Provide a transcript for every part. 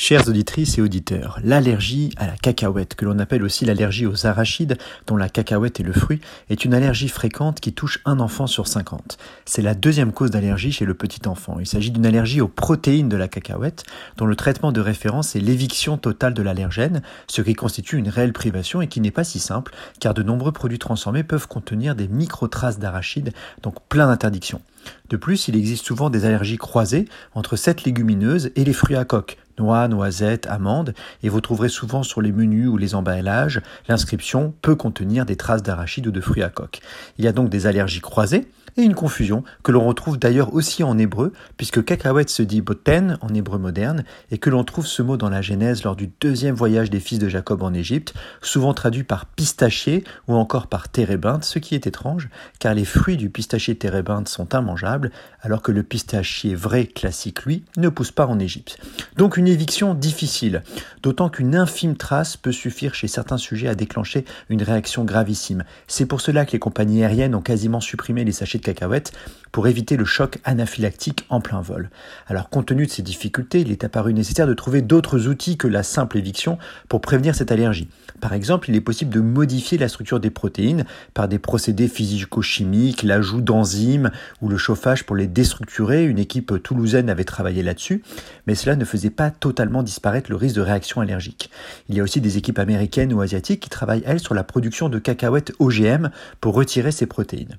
Chères auditrices et auditeurs, l'allergie à la cacahuète, que l'on appelle aussi l'allergie aux arachides, dont la cacahuète est le fruit, est une allergie fréquente qui touche un enfant sur 50. C'est la deuxième cause d'allergie chez le petit enfant. Il s'agit d'une allergie aux protéines de la cacahuète, dont le traitement de référence est l'éviction totale de l'allergène, ce qui constitue une réelle privation et qui n'est pas si simple, car de nombreux produits transformés peuvent contenir des micro-traces d'arachides, donc plein d'interdictions. De plus, il existe souvent des allergies croisées entre cette légumineuse et les fruits à coque, noix, noisettes, amandes, et vous trouverez souvent sur les menus ou les emballages l'inscription peut contenir des traces d'arachides ou de fruits à coque. Il y a donc des allergies croisées et une confusion que l'on retrouve d'ailleurs aussi en hébreu, puisque cacahuète se dit boten en hébreu moderne, et que l'on trouve ce mot dans la Genèse lors du deuxième voyage des fils de Jacob en Égypte, souvent traduit par pistachier ou encore par térébinthe, ce qui est étrange, car les fruits du pistachier térébinthe sont immangeables, alors que le pistachier vrai classique, lui, ne pousse pas en Égypte. Donc une éviction difficile, d'autant qu'une infime trace peut suffire chez certains sujets à déclencher une réaction gravissime. C'est pour cela que les compagnies aériennes ont quasiment supprimé les sachets de cacahuètes pour éviter le choc anaphylactique en plein vol. Alors compte tenu de ces difficultés, il est apparu nécessaire de trouver d'autres outils que la simple éviction pour prévenir cette allergie. Par exemple, il est possible de modifier la structure des protéines par des procédés physico-chimiques, l'ajout d'enzymes ou le chauffage pour les déstructurer. Une équipe toulousaine avait travaillé là-dessus, mais cela ne faisait pas totalement disparaître le risque de réaction allergique. Il y a aussi des équipes américaines ou asiatiques qui travaillent, elles, sur la production de cacahuètes OGM pour retirer ces protéines.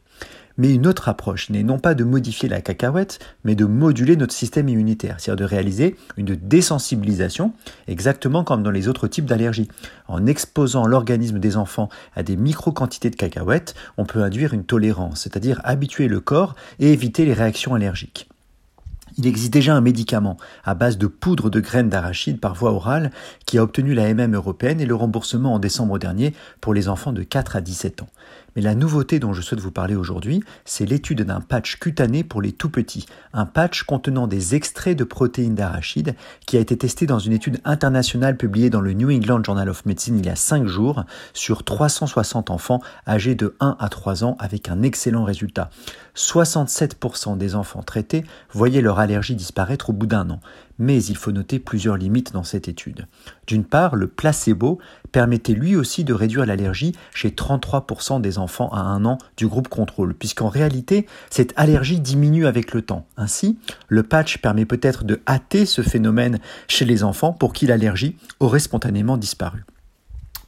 Mais une autre approche n'est non pas de modifier la cacahuète, mais de moduler notre système immunitaire, c'est-à-dire de réaliser une désensibilisation, exactement comme dans les autres types d'allergies. En exposant l'organisme des enfants à des micro-quantités de cacahuètes, on peut induire une tolérance, c'est-à-dire habituer le corps et éviter les réactions allergiques. Il existe déjà un médicament à base de poudre de graines d'arachide par voie orale qui a obtenu la MM européenne et le remboursement en décembre dernier pour les enfants de 4 à 17 ans. Mais la nouveauté dont je souhaite vous parler aujourd'hui, c'est l'étude d'un patch cutané pour les tout petits, un patch contenant des extraits de protéines d'arachide qui a été testé dans une étude internationale publiée dans le New England Journal of Medicine il y a 5 jours sur 360 enfants âgés de 1 à 3 ans avec un excellent résultat. 67% des enfants traités voyaient leur allergie disparaître au bout d'un an. Mais il faut noter plusieurs limites dans cette étude. D'une part, le placebo permettait lui aussi de réduire l'allergie chez 33% des enfants à un an du groupe contrôle, puisqu'en réalité, cette allergie diminue avec le temps. Ainsi, le patch permet peut-être de hâter ce phénomène chez les enfants pour qui l'allergie aurait spontanément disparu.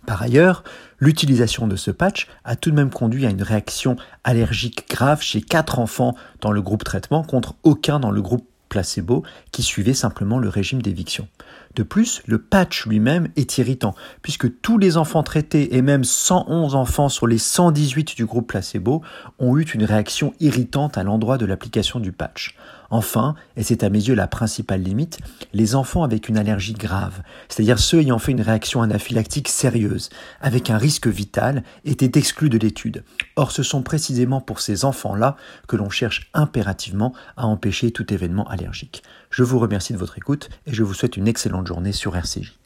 Par ailleurs, l'utilisation de ce patch a tout de même conduit à une réaction allergique grave chez 4 enfants dans le groupe traitement contre aucun dans le groupe placebo qui suivait simplement le régime d'éviction. De plus, le patch lui-même est irritant, puisque tous les enfants traités et même 111 enfants sur les 118 du groupe placebo ont eu une réaction irritante à l'endroit de l'application du patch. Enfin, et c'est à mes yeux la principale limite, les enfants avec une allergie grave, c'est-à-dire ceux ayant fait une réaction anaphylactique sérieuse, avec un risque vital, étaient exclus de l'étude. Or, ce sont précisément pour ces enfants-là que l'on cherche impérativement à empêcher tout événement allergique. Je vous remercie de votre écoute et je vous souhaite une excellente journée sur RCJ.